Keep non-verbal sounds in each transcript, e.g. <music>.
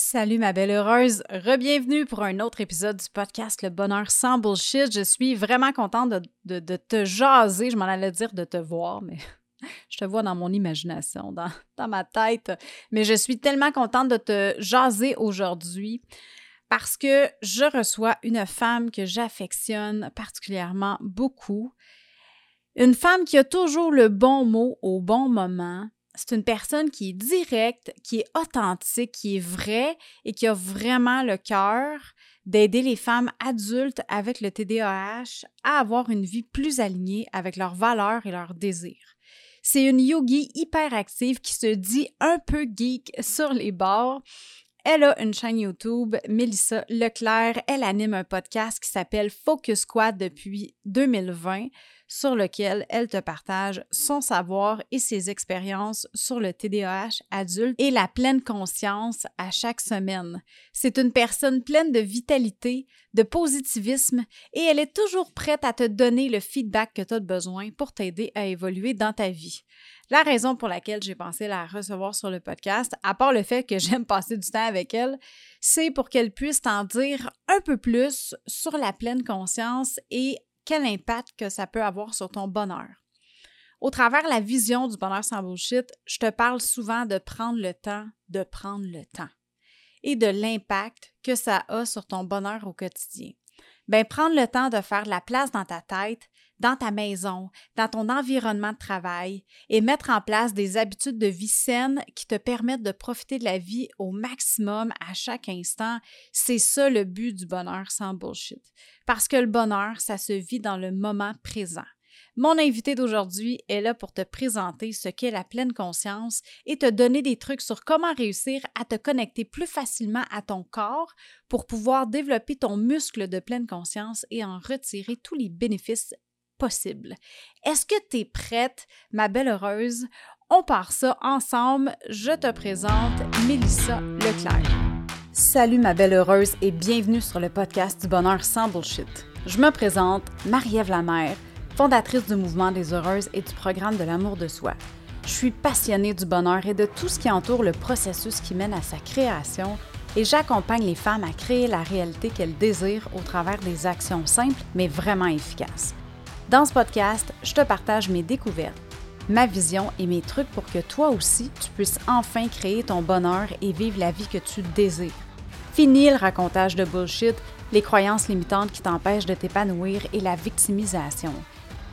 Salut ma belle heureuse, re-bienvenue pour un autre épisode du podcast Le Bonheur sans bullshit. Je suis vraiment contente de, te jaser, je m'en allais dire de te voir, mais <laughs> je te vois dans mon imagination, dans, dans ma tête. Mais je suis tellement contente de te jaser aujourd'hui parce que je reçois une femme que j'affectionne particulièrement beaucoup. Une femme qui a toujours le bon mot au bon moment, c'est une personne qui est directe, qui est authentique, qui est vraie et qui a vraiment le cœur d'aider les femmes adultes avec le TDAH à avoir une vie plus alignée avec leurs valeurs et leurs désirs. C'est une yogi hyper active qui se dit un peu geek sur les bords. Elle a une chaîne YouTube, Mélissa Leclerc. Elle anime un podcast qui s'appelle Focus Squad depuis 2020 sur lequel elle te partage son savoir et ses expériences sur le TDAH adulte et la pleine conscience à chaque semaine. C'est une personne pleine de vitalité, de positivisme et elle est toujours prête à te donner le feedback que tu as besoin pour t'aider à évoluer dans ta vie. La raison pour laquelle j'ai pensé la recevoir sur le podcast, à part le fait que <laughs> j'aime passer du temps avec elle, c'est pour qu'elle puisse t'en dire un peu plus sur la pleine conscience et quel impact que ça peut avoir sur ton bonheur. Au travers la vision du bonheur sans bullshit, je te parle souvent de prendre le temps de prendre le temps et de l'impact que ça a sur ton bonheur au quotidien. Bien, prendre le temps de faire la place dans ta tête, dans ta maison, dans ton environnement de travail et mettre en place des habitudes de vie saines qui te permettent de profiter de la vie au maximum à chaque instant, c'est ça le but du bonheur sans bullshit. Parce que le bonheur, ça se vit dans le moment présent. Mon invité d'aujourd'hui est là pour te présenter ce qu'est la pleine conscience et te donner des trucs sur comment réussir à te connecter plus facilement à ton corps pour pouvoir développer ton muscle de pleine conscience et en retirer tous les bénéfices possibles. Est-ce que tu es prête, ma belle heureuse? On part ça ensemble. Je te présente Mélissa Leclerc. Salut ma belle heureuse et bienvenue sur le podcast du bonheur sans bullshit. Je me présente Marie-Ève Lamère fondatrice du mouvement des heureuses et du programme de l'amour de soi. Je suis passionnée du bonheur et de tout ce qui entoure le processus qui mène à sa création et j'accompagne les femmes à créer la réalité qu'elles désirent au travers des actions simples mais vraiment efficaces. Dans ce podcast, je te partage mes découvertes, ma vision et mes trucs pour que toi aussi, tu puisses enfin créer ton bonheur et vivre la vie que tu désires. Fini le racontage de bullshit, les croyances limitantes qui t'empêchent de t'épanouir et la victimisation.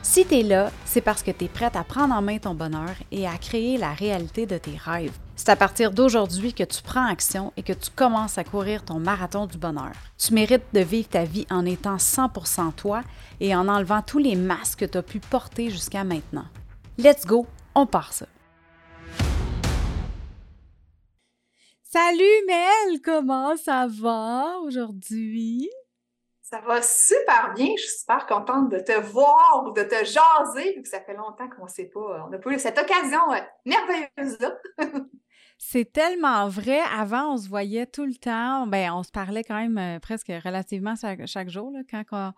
Si tu es là, c'est parce que tu es prête à prendre en main ton bonheur et à créer la réalité de tes rêves. C'est à partir d'aujourd'hui que tu prends action et que tu commences à courir ton marathon du bonheur. Tu mérites de vivre ta vie en étant 100% toi et en enlevant tous les masques que tu as pu porter jusqu'à maintenant. Let's go, on part ça. Salut Mel, comment ça va aujourd'hui? Ça va super bien. Je suis super contente de te voir, de te jaser, vu que ça fait longtemps qu'on ne sait pas. On n'a pas eu cette occasion euh, merveilleuse-là. <laughs> C'est tellement vrai. Avant, on se voyait tout le temps. Ben, on se parlait quand même euh, presque relativement chaque, jour quand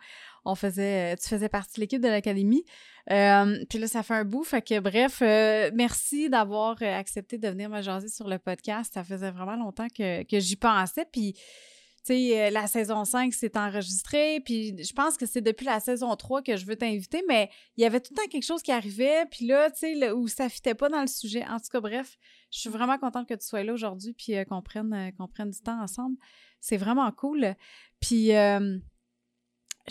on, faisait. Tu faisais partie de l'équipe de l'académie. Euh, puis là, ça fait un bout. Fait que bref, merci d'avoir accepté de venir me jaser sur le podcast. Ça faisait vraiment longtemps que, que j'y pensais. Puis euh, la saison 5 s'est enregistrée, puis je pense que c'est depuis la saison 3 que je veux t'inviter, mais il y avait tout le temps quelque chose qui arrivait, puis là, tu sais, où ça fitait pas dans le sujet. En tout cas, bref, je suis vraiment contente que tu sois là aujourd'hui, puis euh, qu'on prenne, euh, prenne du temps ensemble. C'est vraiment cool. Puis, je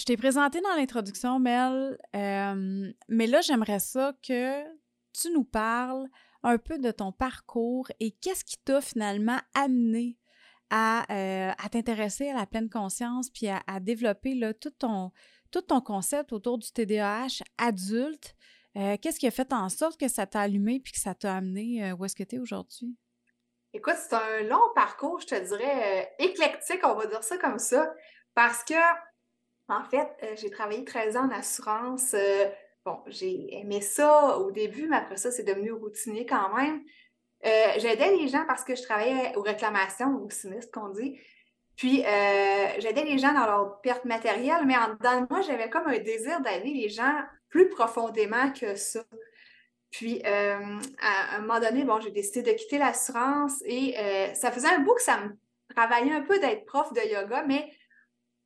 t'ai présenté dans l'introduction, Mel, mais là, j'aimerais ça que tu nous parles un peu de ton parcours et qu'est-ce qui t'a finalement amené euh, à, t'intéresser à la pleine conscience puis à, développer là, tout, ton, tout ton concept autour du TDAH adulte. Euh, qu'est-ce qui a fait en sorte que ça t'a allumé puis que ça t'a amené euh, où est-ce que tu es aujourd'hui? Écoute, c'est un long parcours, je te dirais, éclectique, on va dire ça comme ça, parce que, en fait, j'ai travaillé 13 ans en assurance. bon, j'ai aimé ça au début, mais après ça, c'est devenu routinier quand même. Euh, j'aidais les gens parce que je travaillais aux réclamations, aux sinistres qu'on dit. Puis, euh, j'aidais les gens dans leur perte matérielle, mais en dedans moi, j'avais comme un désir d'aider les gens plus profondément que ça. Puis, euh, à un moment donné, bon, j'ai décidé de quitter l'assurance et ça faisait un bout que ça me travailler un peu d'être prof de yoga, mais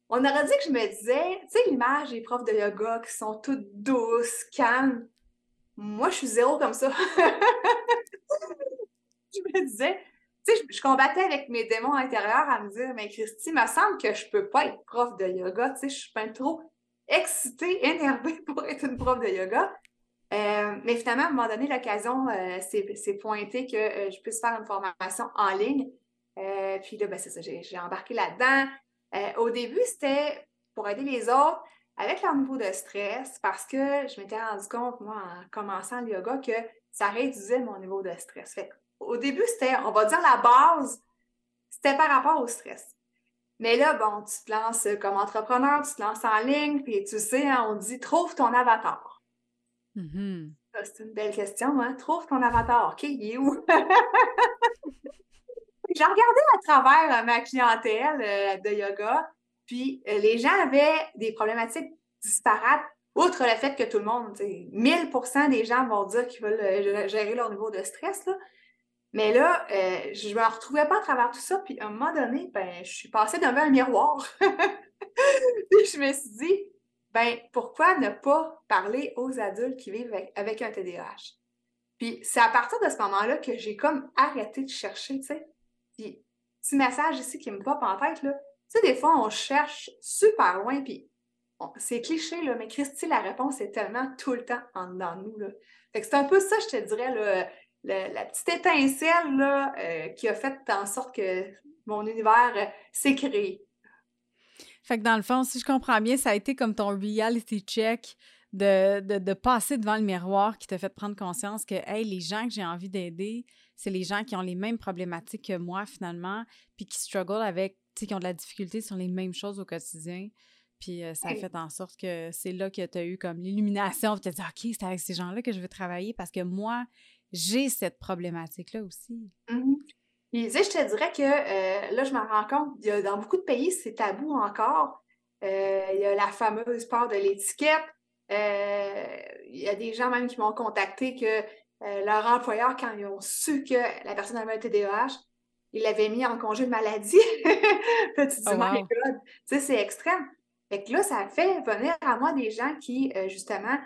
on aurait dit que je me disais, tu sais, l'image des profs de yoga qui sont toutes douces, calmes. Moi, je suis zéro comme ça. <laughs> <laughs> je me disais, tu sais, je, combattais avec mes démons intérieurs à me dire, mais Christy, il me semble que je peux pas être prof de yoga, tu sais, je suis pas trop excitée, énervée <laughs> pour être une prof de yoga. Euh, mais finalement, à un moment donné, l'occasion euh, s'est pointée que euh, je puisse faire une formation en ligne. puis là, ben, c'est ça, j'ai embarqué là-dedans. au début, c'était pour aider les autres avec leur niveau de stress parce que je m'étais rendu compte, moi, en commençant le yoga, que ça réduisait mon niveau de stress. Fait au début, c'était, on va dire, la base, c'était par rapport au stress. Mais là, bon, tu te lances comme entrepreneur, tu te lances en ligne, puis tu sais, hein, on dit trouve ton avatar. Mm-hmm. C'est une belle question, hein? Trouve ton avatar. OK, il est où? <laughs> J'ai regardé à travers euh, ma clientèle euh, de yoga, puis euh, les gens avaient des problématiques disparates, outre le fait que tout le monde, 1000% des gens vont dire qu'ils veulent gérer leur niveau de stress. Là. Mais là, je ne me retrouvais pas à travers tout ça. Puis à un moment donné, ben, je suis passée devant un miroir. <laughs> puis je me suis dit, ben pourquoi ne pas parler aux adultes qui vivent avec, un TDAH? Puis c'est à partir de ce moment-là que j'ai comme arrêté de chercher, tu sais. Puis, petit message ici qui me pop en tête, là. Tu sais, des fois, on cherche super loin, puis c'est cliché, là, mais Christy, la réponse est tellement tout le temps en dedans de nous, là. Fait que c'est un peu ça, je te dirais, la petite étincelle, là, euh, qui a fait en sorte que mon univers euh, s'est créé. Fait que dans le fond, si je comprends bien, ça a été comme ton reality check de, de, passer devant le miroir qui t'a fait prendre conscience que, hey, les gens que j'ai envie d'aider, c'est les gens qui ont les mêmes problématiques que moi, finalement, puis qui struggle avec, tu sais, qui ont de la difficulté sur les mêmes choses au quotidien. Puis euh, ça a fait en sorte que c'est là que tu as eu comme l'illumination, tu t'as dit, OK, c'est avec ces gens-là que je veux travailler parce que moi, j'ai cette problématique-là aussi. Mm-hmm. Puis, je te dirais que euh, là, je me rends compte, il y a, dans beaucoup de pays, c'est tabou encore. Euh, il y a la fameuse part de l'étiquette. Euh, il y a des gens même qui m'ont contacté que leur employeur, quand ils ont su que la personne avait un TDAH, il l'avait mis en congé de maladie. <laughs> tu dis, oh, God, tu sais, c'est extrême. Fait que là, ça fait venir à moi des gens qui, justement,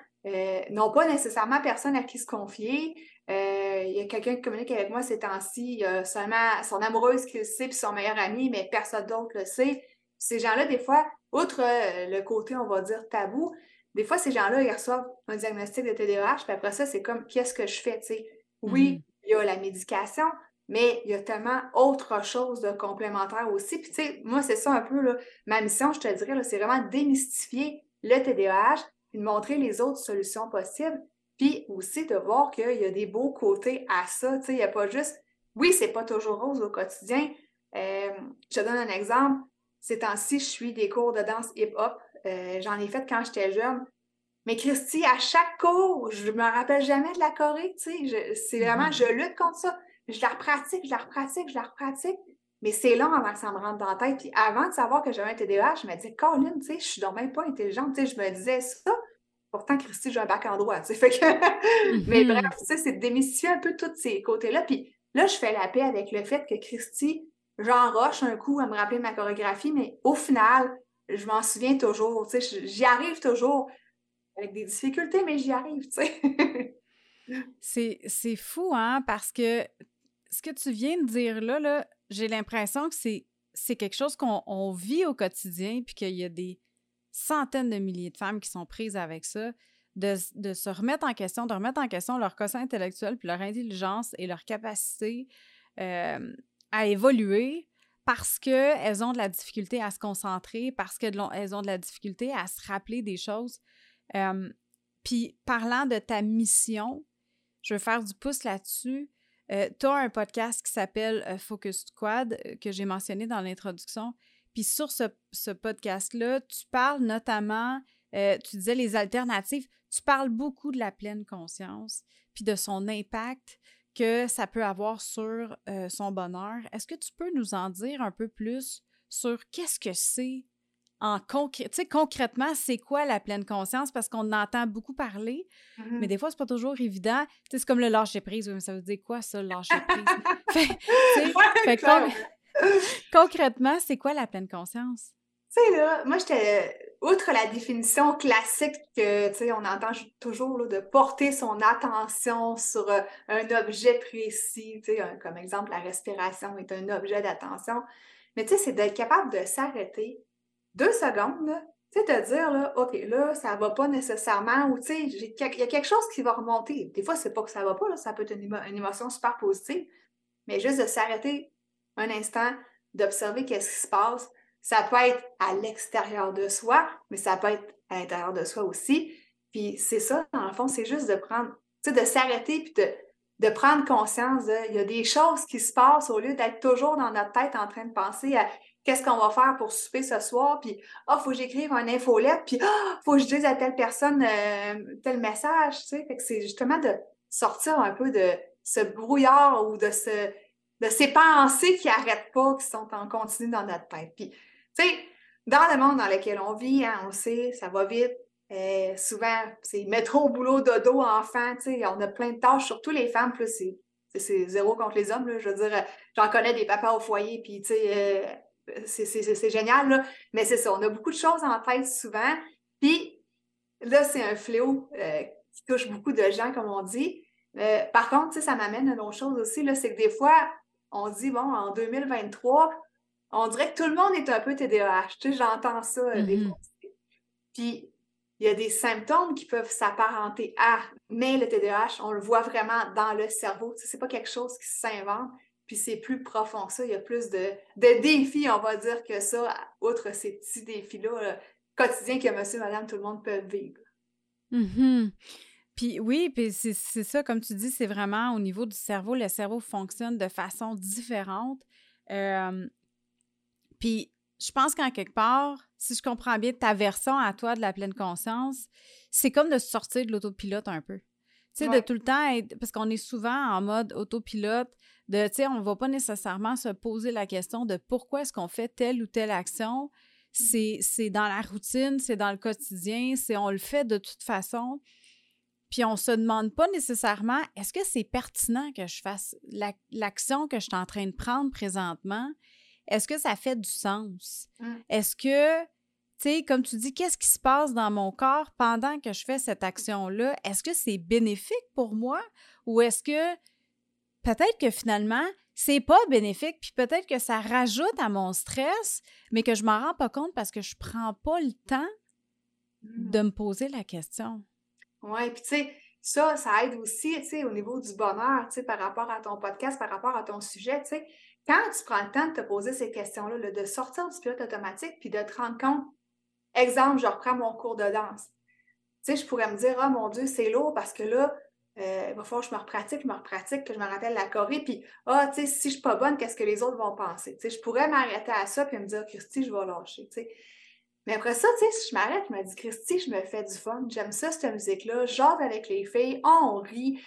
n'ont pas nécessairement personne à qui se confier, euh, il y a quelqu'un qui communique avec moi ces temps-ci, il y a seulement son amoureuse qui le sait, puis son meilleur ami, mais personne d'autre le sait. Ces gens-là, des fois, outre euh, le côté, on va dire, tabou, des fois, ces gens-là, ils reçoivent un diagnostic de TDAH, puis après ça, c'est comme, qu'est-ce que je fais, tu sais? Oui, mm-hmm. il y a la médication, mais il y a tellement autre chose de complémentaire aussi. Puis, tu sais, moi, c'est ça un peu, là, ma mission, je te dirais, c'est vraiment démystifier le TDAH, puis de montrer les autres solutions possibles. Puis aussi de voir qu'il y a des beaux côtés à ça. Tu sais, il n'y a pas juste. Oui, c'est pas toujours rose au quotidien. Euh, je te donne un exemple. Ces temps-ci, je suis des cours de danse hip-hop. Euh, j'en ai fait quand j'étais jeune. Mais Christy, à chaque cours, je me rappelle jamais de la Corée, tu sais. C'est vraiment, mm-hmm. je lutte contre ça. Je la repratique, je la repratique, je la repratique. Mais c'est long avant que ça me rentre dans la tête. Puis avant de savoir que j'avais un TDAH, je me disais, Colin, tu sais, je suis donc même pas intelligente. Tu sais, je me disais ça. Pourtant, Christy, j'ai un bac en droit, <laughs> Fait que... Mais mm-hmm. bref, c'est de démystifier un peu tous ces côtés-là. Puis là, je fais la paix avec le fait que Christy, j'enroche un coup à me rappeler ma chorégraphie, mais au final, je m'en souviens toujours, j'y arrive toujours avec des difficultés, mais j'y arrive, <laughs> c'est fou, hein, parce que ce que tu viens de dire là, là j'ai l'impression que c'est quelque chose qu'on vit au quotidien, puis qu'il y a des centaines de milliers de femmes qui sont prises avec ça, de, se remettre en question, de remettre en question leur quotient intellectuel, puis leur intelligence et leur capacité à évoluer parce qu'elles ont de la difficulté à se concentrer, parce qu'elles ont de la difficulté à se rappeler des choses. Puis parlant de ta mission, je veux faire du pouce là-dessus. Euh, tu as un podcast qui s'appelle Focus Squad que j'ai mentionné dans l'introduction, puis sur ce, podcast-là, tu parles notamment, euh, tu disais les alternatives, tu parles beaucoup de la pleine conscience, puis de son impact que ça peut avoir sur euh, son bonheur. Est-ce que tu peux nous en dire un peu plus sur qu'est-ce que c'est en concrètement, c'est quoi la pleine conscience? Parce qu'on entend beaucoup parler, mm-hmm. mais des fois, c'est pas toujours évident. C'est comme le lâcher prise. ça veut dire quoi, ça, le <laughs> lâcher prise? <laughs> fait, fait <laughs> Concrètement, c'est quoi la pleine conscience? Tu sais, là, moi, j'étais, outre la définition classique que, tu sais, on entend toujours, de porter son attention sur euh, un objet précis, tu sais, comme exemple, la respiration est un objet d'attention. Mais tu sais, c'est d'être capable de s'arrêter deux secondes, tu sais, te dire, là, OK, là, ça va pas nécessairement, ou tu sais, il y a quelque chose qui va remonter. Des fois, c'est pas que ça va pas, ça peut être une, émotion super positive, mais juste de s'arrêter un instant, d'observer qu'est-ce qui se passe, ça peut être à l'extérieur de soi, mais ça peut être à l'intérieur de soi aussi. Puis c'est ça, dans le fond, c'est juste de prendre, de s'arrêter puis de, de prendre conscience de, il y a des choses qui se passent au lieu d'être toujours dans notre tête en train de penser à qu'est-ce qu'on va faire pour souper ce soir, puis ah, oh, faut que j'écrive un infolette, puis ah, oh, faut que je dise à telle personne euh, tel message, tu sais. Fait que c'est justement de sortir un peu de ce brouillard ou de ce de ces pensées qui n'arrêtent pas, qui sont en continu dans notre tête. Puis tu sais, dans le monde dans lequel on vit, hein, on sait, ça va vite. Euh, souvent, c'est métro, boulot, dodo, enfant, tu sais, on a plein de tâches, surtout les femmes, plus c'est zéro contre les hommes, là, je veux dire, j'en connais des papas au foyer, puis tu sais, euh, c'est génial, là, mais c'est ça, on a beaucoup de choses en tête souvent, puis là, c'est un fléau euh, qui touche beaucoup de gens, comme on dit. par contre, ça m'amène à une autre chose aussi, c'est que des fois, on dit, bon, en 2023, on dirait que tout le monde est un peu TDAH. Tu sais, j'entends ça euh, des mm-hmm. fois. Puis, il y a des symptômes qui peuvent s'apparenter à, mais le TDAH, on le voit vraiment dans le cerveau. Sais, c'est pas quelque chose qui s'invente. Puis c'est plus profond que ça. Il y a plus de, défis, on va dire, que ça, outre ces petits défis-là quotidiens que monsieur, madame, tout le monde peut vivre. Mm-hmm. Puis oui, puis c'est ça, comme tu dis, c'est vraiment au niveau du cerveau, le cerveau fonctionne de façon différente. Euh, puis je pense qu'en quelque part, si je comprends bien ta version à toi de la pleine conscience, c'est comme de sortir de l'autopilote un peu. Tu sais, de tout le temps être. Parce qu'on est souvent en mode autopilote, de, tu sais, on ne va pas nécessairement se poser la question de pourquoi est-ce qu'on fait telle ou telle action. Mmh. C'est dans la routine, c'est dans le quotidien, c'est on le fait de toute façon. Puis on se demande pas nécessairement est-ce que c'est pertinent que je fasse l'action que je suis en train de prendre présentement? est-ce que ça fait du sens? Mmh. Est-ce que, tu sais, comme tu dis, qu'est-ce qui se passe dans mon corps pendant que je fais cette action-là? Est-ce que c'est bénéfique pour moi? Ou est-ce que peut-être que finalement, c'est pas bénéfique, puis peut-être que ça rajoute à mon stress, mais que je m'en rends pas compte parce que je prends pas le temps mmh. de me poser la question. Oui, puis tu sais, ça, ça aide aussi, tu sais, au niveau du bonheur, tu sais, par rapport à ton podcast, par rapport à ton sujet, tu sais quand tu prends le temps de te poser ces questions-là, de sortir du pilote automatique puis de te rendre compte, exemple, je reprends mon cours de danse. Tu sais, je pourrais me dire, oh mon Dieu, c'est lourd parce que là, euh, il va falloir que je me repratique, je me repratique, que je me rappelle la choré, puis, ah, tu sais, si je ne suis pas bonne, qu'est-ce que les autres vont penser? Tu sais, je pourrais m'arrêter à ça puis me dire, Christy, je vais lâcher, tu sais. Mais après ça, tu sais, si je m'arrête, je me dis, Christy, je me fais du fun, j'aime ça, cette musique-là, j'ose avec les filles, on rit,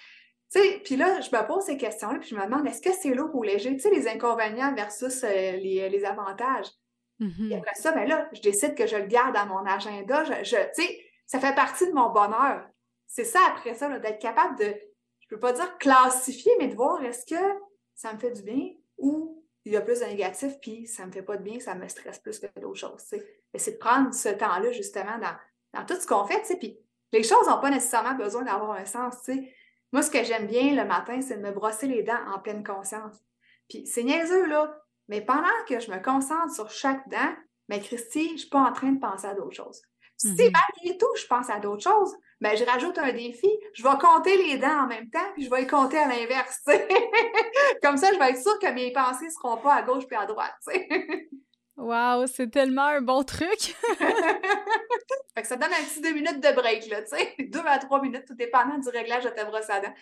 tu sais, puis là, je me pose ces questions-là, puis je me demande, est-ce que c'est lourd ou léger? Tu sais, les inconvénients versus euh, les, avantages. Et mm-hmm. après ça, ben là, je décide que je le garde dans mon agenda. Je, tu sais, ça fait partie de mon bonheur. C'est ça, après ça, d'être capable de, je peux pas dire classifier, mais de voir est-ce que ça me fait du bien ou il y a plus de négatif, puis ça me fait pas de bien, ça me stresse plus que d'autres choses. C'est de prendre ce temps-là, justement, dans, dans tout ce qu'on fait, puis les choses n'ont pas nécessairement besoin d'avoir un sens. Moi, ce que j'aime bien le matin, c'est de me brosser les dents en pleine conscience. Puis c'est niaiseux, là, mais pendant que je me concentre sur chaque dent, mais Christy, je ne suis pas en train de penser à d'autres choses. Si mm-hmm. malgré tout, je pense à d'autres choses, ben, je rajoute un défi. Je vais compter les dents en même temps, puis je vais les compter à l'inverse. <laughs> Comme ça, je vais être sûre que mes pensées ne seront pas à gauche puis à droite. Wow, c'est tellement un bon truc! <laughs> fait que ça donne un petit deux minutes de break, là, tu sais. <laughs> Deux à trois minutes, tout dépendant du réglage de ta brosse à dents.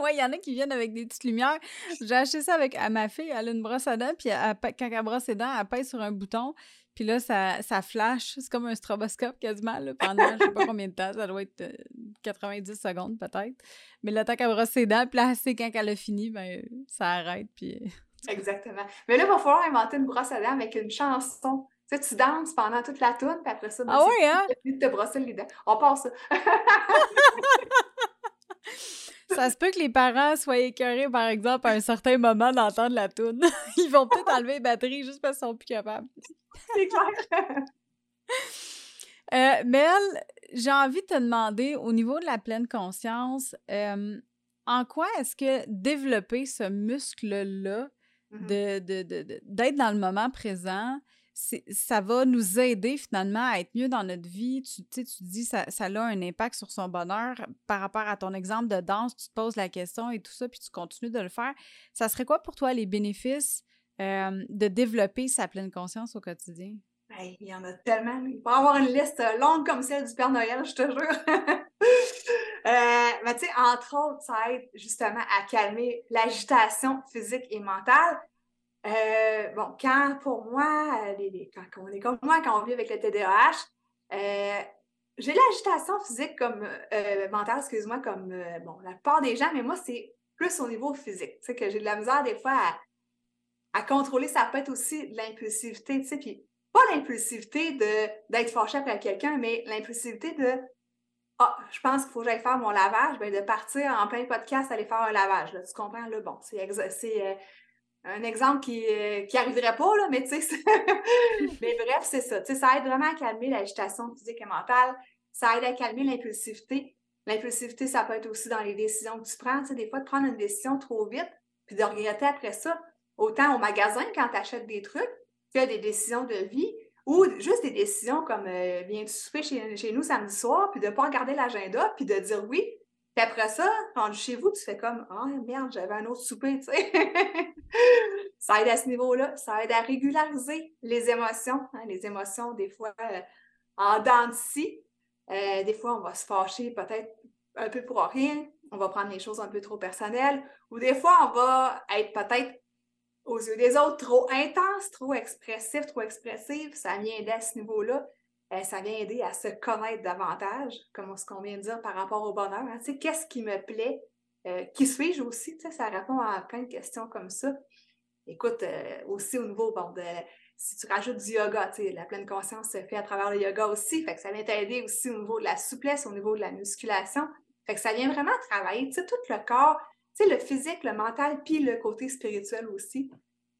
ouais, il y en a qui viennent avec des petites lumières. J'ai acheté ça avec à ma fille, elle a une brosse à dents, puis quand elle brosse les dents, elle pèse sur un bouton, puis là, ça, ça flash. C'est comme un stroboscope quasiment, là, pendant je sais pas combien de temps, ça doit être 90 euh, secondes peut-être. Mais le temps qu'elle brosse ses dents, puis là, c'est quand elle a fini, ben, ça arrête, puis <laughs> Exactement. Mais là, il va falloir inventer une brosse à dents avec une chanson. Tu sais, tu danses pendant toute la tourne, puis après ça, ben, ah oui, hein? de te brosser les dents. On passe ça. <laughs> <laughs> Ça se peut que les parents soient écœurés, par exemple, à un certain moment d'entendre la toune. <laughs> Ils vont peut-être enlever les batteries juste parce qu'ils sont plus capables. C'est clair. <laughs> Euh, Mel, j'ai envie de te demander, au niveau de la pleine conscience, euh, en quoi est-ce que développer ce muscle-là, Mhm. de, de- de- de- d'être dans le moment présent, ça va nous aider finalement à être mieux dans notre vie. Tu, tu dis ça, ça a un impact sur son bonheur. Par rapport à ton exemple de danse, tu te poses la question et tout ça, puis tu continues de le faire. Ça serait quoi pour toi les bénéfices euh, de développer sa pleine conscience au quotidien? Il y en a tellement. Il y avoir une liste longue comme celle du Père Noël, je te jure. <laughs> Euh, mais tu sais, entre autres, ça aide justement à calmer l'agitation physique et mentale. Euh, bon, quand pour moi, euh, les- quand on est comme moi, quand on vit avec le TDAH, euh, j'ai l'agitation physique comme euh, mentale, excuse-moi, comme bon, la plupart des gens, mais moi, c'est plus au niveau physique. Tu sais, que j'ai de la misère des fois à, contrôler. Ça peut être aussi de l'impulsivité, tu sais, puis pas l'impulsivité d'être fâché après quelqu'un, mais l'impulsivité de Ah, je pense qu'il faut que j'aille faire mon lavage, ben de partir en plein podcast, aller faire un lavage. Là, tu comprends? Là, bon, c'est un exemple qui euh, qui arriverait pas, là, mais tu sais, <laughs> mais bref, c'est ça. Ça aide vraiment à calmer l'agitation physique et mentale. Ça aide à calmer l'impulsivité. L'impulsivité, ça peut être aussi dans les décisions que tu prends. Des fois, de prendre une décision trop vite, puis de regretter après ça. Autant au magasin, quand tu achètes des trucs, que des décisions de vie, ou juste des décisions comme euh, viens-tu souper chez, chez nous samedi soir, puis de ne pas regarder l'agenda, puis de dire oui. Puis après ça, rendu chez vous, tu fais comme Ah merde, j'avais un autre souper, tu sais. <laughs> ça aide à ce niveau-là. Ça aide à régulariser les émotions. hein, les émotions, des fois, euh, en dents de scie. Euh, des fois, on va se fâcher peut-être un peu pour rien. On va prendre les choses un peu trop personnelles. Ou des fois, on va être peut-être aux yeux des autres trop intense, trop expressif, trop expressive. Ça vient aider à ce niveau-là. Euh, ça vient aider à se connaître davantage, comme ce qu'on vient de dire par rapport au bonheur. hein. Tu sais, qu'est-ce qui me plaît? Euh, qui suis-je aussi? Tu sais, ça répond à plein de questions comme ça. Écoute, euh, aussi au niveau, de, si tu rajoutes du yoga, tu sais, la pleine conscience se fait à travers le yoga aussi, fait que ça vient t'aider aussi au niveau de la souplesse, au niveau de la musculation. Fait que ça vient vraiment travailler, tu sais, tout le corps, tu sais, le physique, le mental, puis le côté spirituel aussi.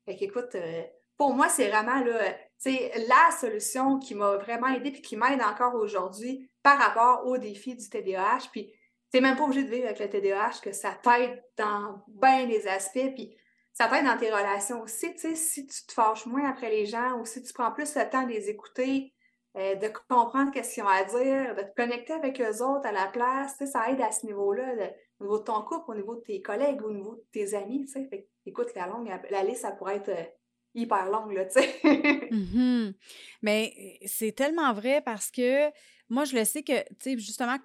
Fait qu'écoute, euh, pour moi, c'est vraiment là, tu la solution qui m'a vraiment aidé puis qui m'aide encore aujourd'hui par rapport au défi du TDAH. Puis, t'es même pas obligé de vivre avec le TDAH, que ça t'aide dans bien des aspects. Puis, ça t'aide dans tes relations aussi, tu si tu te fâches moins après les gens ou si tu prends plus le temps de les écouter, euh, de comprendre qu'est-ce qu'ils ont à dire, de te connecter avec eux autres à la place, tu ça aide à ce niveau-là, au niveau de ton couple, au niveau de tes collègues, au niveau de tes amis, tu. Fait écoute, la longue, la liste, ça pourrait être euh, hyper longue, là, tu sais. <laughs> Mhm. Mais c'est tellement vrai parce que moi, je le sais que, tu sais, justement,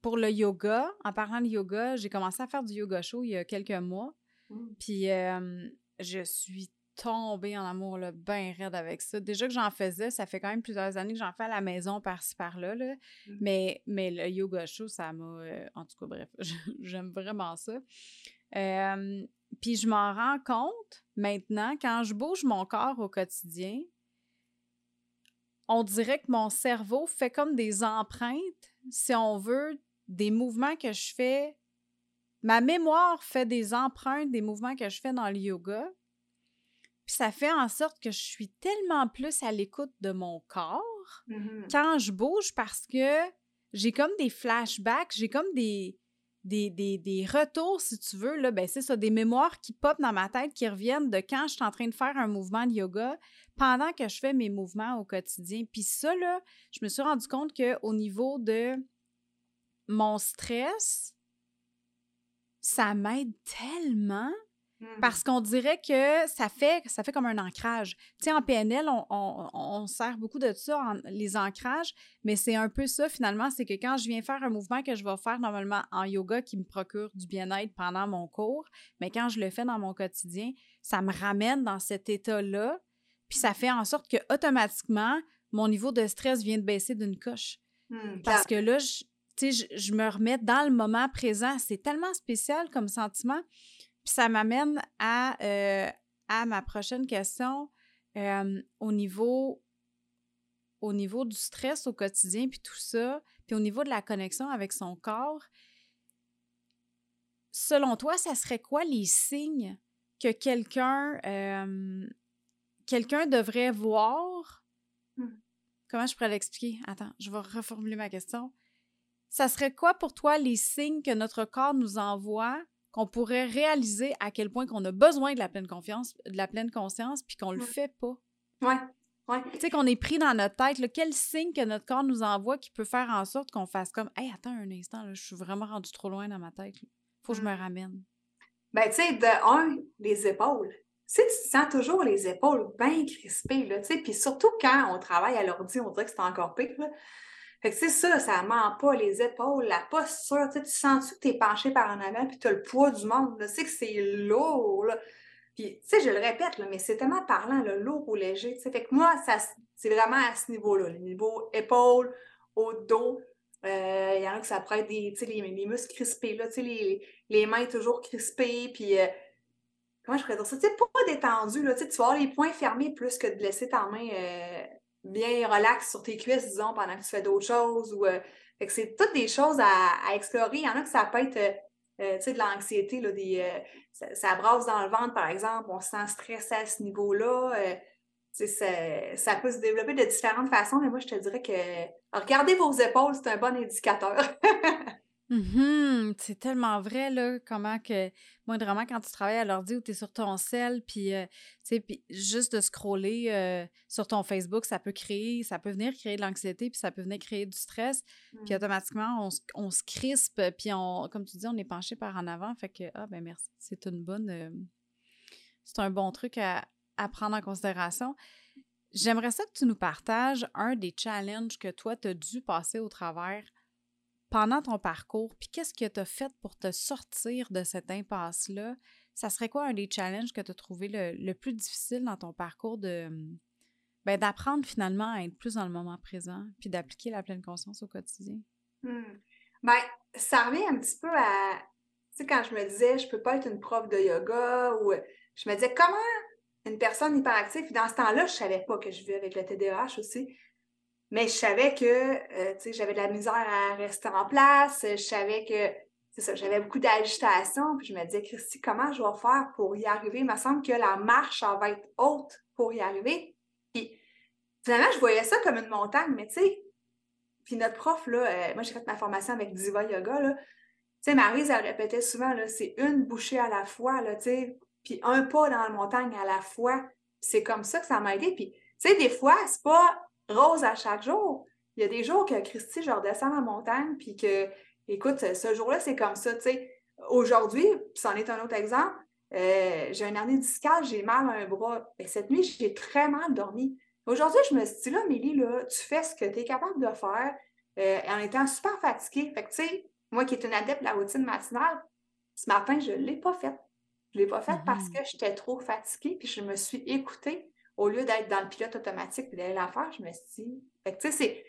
pour le yoga, en parlant de yoga, j'ai commencé à faire du yoga show il y a quelques mois. Mm. Puis euh, je suis tombée en amour, là, bien raide avec ça. Déjà que j'en faisais, ça fait quand même plusieurs années que j'en fais à la maison par-ci par-là. là. Mm. Mais, mais le yoga show, ça m'a. euh, en tout cas, bref, <laughs> j'aime vraiment ça. Euh, puis je m'en rends compte maintenant, quand je bouge mon corps au quotidien, on dirait que mon cerveau fait comme des empreintes, si on veut, des mouvements que je fais. Ma mémoire fait des empreintes des mouvements que je fais dans le yoga. Puis ça fait en sorte que je suis tellement plus à l'écoute de mon corps Mhm. quand je bouge parce que j'ai comme des flashbacks, j'ai comme des, des, retours, si tu veux. Là, ben c'est ça, des mémoires qui popent dans ma tête, qui reviennent de quand je suis en train de faire un mouvement de yoga pendant que je fais mes mouvements au quotidien. Puis ça, là, je me suis rendu compte qu'au niveau de mon stress, ça m'aide tellement. Parce qu'on dirait que ça fait, ça fait comme un ancrage. Tu sais, en PNL, on, on, on sert beaucoup de ça, en- les ancrages, mais c'est un peu ça finalement, c'est que quand je viens faire un mouvement que je vais faire normalement en yoga qui me procure du bien-être pendant mon cours, mais quand je le fais dans mon quotidien, ça me ramène dans cet état-là, puis ça fait en sorte que automatiquement, mon niveau de stress vient de baisser d'une coche. Mhm. Parce que là, je, tu sais, je, je me remets dans le moment présent. C'est tellement spécial comme sentiment. Puis ça m'amène à, euh, à ma prochaine question euh, au niveau au niveau du stress au quotidien, puis tout ça, puis au niveau de la connexion avec son corps. selon toi, ça serait quoi les signes que quelqu'un euh, quelqu'un devrait voir? Hmm. Comment je pourrais l'expliquer? Attends, je vais reformuler ma question. Ça serait quoi pour toi les signes que notre corps nous envoie qu'on pourrait réaliser à quel point qu'on a besoin de la pleine confiance, de la pleine conscience, puis qu'on le fait pas? Ouais. Ouais. Tu sais, qu'on est pris dans notre tête, là, quel signe que notre corps nous envoie qui peut faire en sorte qu'on fasse comme Hey, attends un instant, là, je suis vraiment rendu trop loin dans ma tête. Là. Faut que je me Mm. ramène. Ben, tu sais, de un, les épaules. Tu sais, tu sens toujours les épaules bien crispées, là, tu sais, puis surtout quand on travaille à l'ordi, on dirait que c'est encore pire, là. Fait que, c'est ça, ça ment pas, les épaules, la posture, tu tu sens-tu que t'es penché par en avant, puis t'as le poids du monde, tu sais que c'est lourd, là. Puis, tu sais, je le répète, là, mais c'est tellement parlant, là, lourd ou léger, tu sais. Fait que moi, c'est vraiment à ce niveau-là, le niveau épaules, au dos. Euh, Il y en a que ça pourrait être des, tu les, les muscles crispés, là, tu les, les mains toujours crispées, puis... euh, comment je pourrais dire ça? Tu sais, pas détendu, là. Tu tu vas avoir les poings fermés plus que de laisser ta main euh, bien relax sur tes cuisses, disons, pendant que tu fais d'autres choses. Ou, euh, c'est toutes des choses à, à explorer. Il y en a que ça peut être, euh, euh, de l'anxiété, euh, ça, ça brasse dans le ventre, par exemple. On se sent stressé à ce niveau-là. euh, ça, ça peut se développer de différentes façons, mais moi, je te dirais que regardez vos épaules, c'est un bon indicateur. <laughs> Mhm, c'est tellement vrai, là, comment que, moi, vraiment, quand tu travailles à l'ordi ou tu es sur ton cell, puis, euh, tu sais, puis juste de scroller euh, sur ton Facebook, ça peut créer, ça peut venir créer de l'anxiété, puis ça peut venir créer du stress, Mm. puis automatiquement, on, se- on se crispe, puis on, comme tu dis, on est penché par en avant, fait que, ah, ben merci, c'est une bonne, euh, c'est un bon truc à, à prendre en considération. J'aimerais ça que tu nous partages un des challenges que toi, tu as dû passer au travers pendant ton parcours, puis qu'est-ce que tu as fait pour te sortir de cette impasse-là? Ça serait quoi un des challenges que tu as trouvé le, le plus difficile dans ton parcours de ben, d'apprendre finalement à être plus dans le moment présent, puis d'appliquer la pleine conscience au quotidien? Hmm. Ben, ça revient un petit peu à, tu sais, quand je me disais, je peux pas être une prof de yoga, ou je me disais, comment une personne hyperactive, puis dans ce temps-là, je savais pas que je vivais avec le TDAH aussi, mais je savais que, euh, j'avais de la misère à rester en place, je savais que, c'est ça, j'avais beaucoup d'agitation, puis je me disais, Christy, comment je vais faire pour y arriver? Il me semble que la marche, va être haute pour y arriver. Puis, finalement, je voyais ça comme une montagne, mais tu sais, puis notre prof, là, euh, moi j'ai fait ma formation avec Diva Yoga, là. Tu sais, Maryse, elle répétait souvent, c'est une bouchée à la fois, là, tu sais, puis un pas dans la montagne à la fois. C'est comme ça que ça m'a aidé. Puis, tu sais, des fois, c'est pas rose à chaque jour. Il y a des jours que Christy, je redescends la montagne, puis que, écoute, ce jour-là, c'est comme ça, tu sais. Aujourd'hui, c'en est un autre exemple, euh, j'ai un hernie discale, j'ai mal à un bras. Ben, cette nuit, j'ai très mal dormi. Aujourd'hui, je me suis dit, là, Mélie, là, tu fais ce que tu es capable de faire euh, en étant super fatiguée. Fait que, tu sais, moi qui est une adepte de la routine matinale, ce matin, je ne l'ai pas faite. Je ne l'ai pas faite parce que j'étais trop fatiguée, puis je me suis écoutée. Au lieu d'être dans le pilote automatique et d'aller la faire, je me suis dit.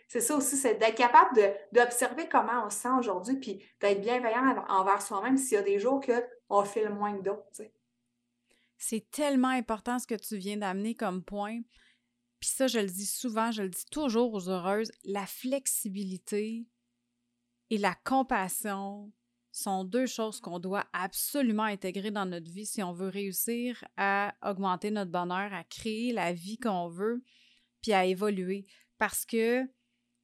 C'est- ça aussi, c'est d'être capable d'observer comment on se sent aujourd'hui, puis d'être bienveillant env- envers soi-même s'il y a des jours qu'on fait le moins que d'autres. C'est tellement important ce que tu viens d'amener comme point. Puis ça, je le dis souvent, je le dis toujours aux heureuses, la flexibilité et la compassion sont deux choses qu'on doit absolument intégrer dans notre vie si on veut réussir à augmenter notre bonheur, à créer la vie qu'on veut, puis à évoluer. Parce que,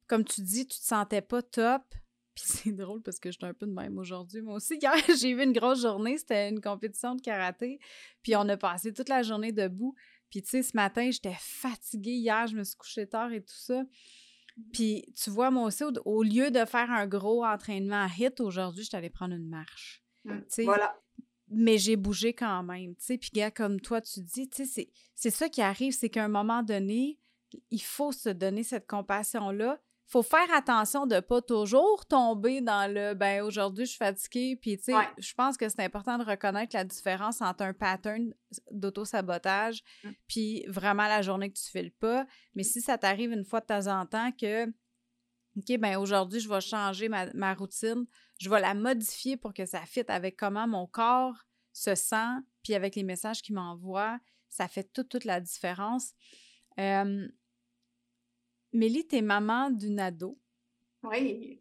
comme tu dis, tu te sentais pas top. <laughs> Puis c'est drôle parce que j'étais un peu de même aujourd'hui. Moi aussi, hier, <laughs> j'ai eu une grosse journée. C'était une compétition de karaté. Puis on a passé toute la journée debout. Puis tu sais, ce matin, j'étais fatiguée. Hier, je me suis couchée tard et tout ça. Puis tu vois, moi aussi, au, au lieu de faire un gros entraînement à hit, aujourd'hui, je suis allée prendre une marche. Mm. sais, Voilà. Mais j'ai bougé quand même. Puis gars, comme toi, tu dis, c'est ça qui arrive, c'est qu'à un moment donné, il faut se donner cette compassion-là. Il faut faire attention de pas toujours tomber dans le ben aujourd'hui je suis fatiguée puis tu sais Ouais. je pense que c'est important de reconnaître la différence entre un pattern d'auto-sabotage Mm. puis vraiment la journée que tu files pas mais si ça t'arrive une fois de temps en temps que OK, ben aujourd'hui, je vais changer ma, ma routine, je vais la modifier pour que ça fitte avec comment mon corps se sent, puis avec les messages qu'il m'envoie, ça fait toute, toute la différence. Euh, Mélie, t'es maman d'une ado, Oui.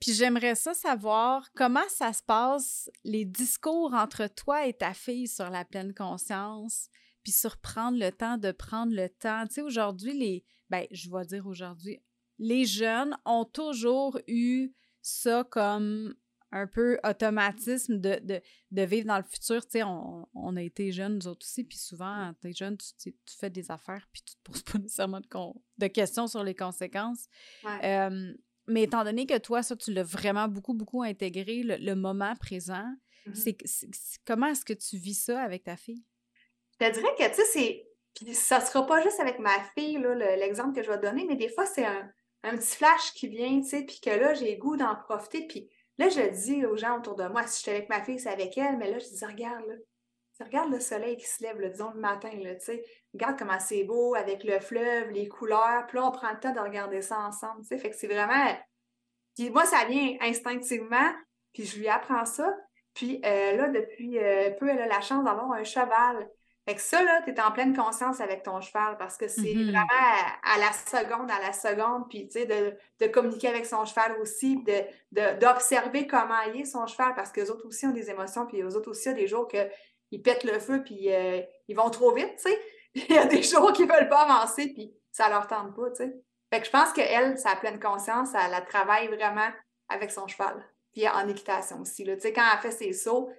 Puis j'aimerais ça savoir comment ça se passe, les discours entre toi et ta fille sur la pleine conscience, puis sur prendre le temps de prendre le temps. Tu sais, aujourd'hui, les. Ben, je vais dire aujourd'hui, les jeunes ont toujours eu ça comme un peu automatisme de, de, vivre dans le futur. Tu sais, on, on, a été jeunes, nous autres aussi, puis souvent, tu es jeune, tu, tu, fais des affaires, puis tu te poses <laughs> pas nécessairement de, de questions sur les conséquences. mais étant donné que toi, ça, tu l'as vraiment beaucoup, beaucoup intégré, le, moment présent, mmh c'est comment est-ce que tu vis ça avec ta fille? Je te dirais que, tu sais, c'est... Puis ça sera pas juste avec ma fille, l'exemple que je vais donner, mais des fois, c'est un, un petit flash qui vient, tu sais, puis que là, j'ai goût d'en profiter, puis Là, je dis aux gens autour de moi, si j'étais avec ma fille, c'est avec elle, mais là, je dis, regarde, là, regarde le soleil qui se lève, disons le matin, là, tu sais. Regarde comment c'est beau avec le fleuve, les couleurs. Puis là, on prend le temps de regarder ça ensemble, tu sais. Fait que c'est vraiment. Puis moi, ça vient instinctivement, puis je lui apprends ça. Puis euh, là, depuis euh, peu, elle a la chance d'avoir un cheval. Fait que ça, là, tu es en pleine conscience avec ton cheval parce que c'est mm-hmm. vraiment à, la seconde, à la seconde, puis tu sais, de, de, communiquer avec son cheval aussi, d'observer de, comment il est son cheval parce qu'eux autres aussi ont des émotions, puis eux autres aussi ont des jours qu'ils pètent le feu, puis euh, ils vont trop vite, tu sais. <laughs> Il y a des jours qu'ils veulent pas avancer, puis ça leur tente pas, tu sais. Fait que je pense qu'elle, sa pleine conscience, elle, la travaille vraiment avec son cheval. Puis en équitation aussi, là. Tu sais, quand elle fait ses sauts,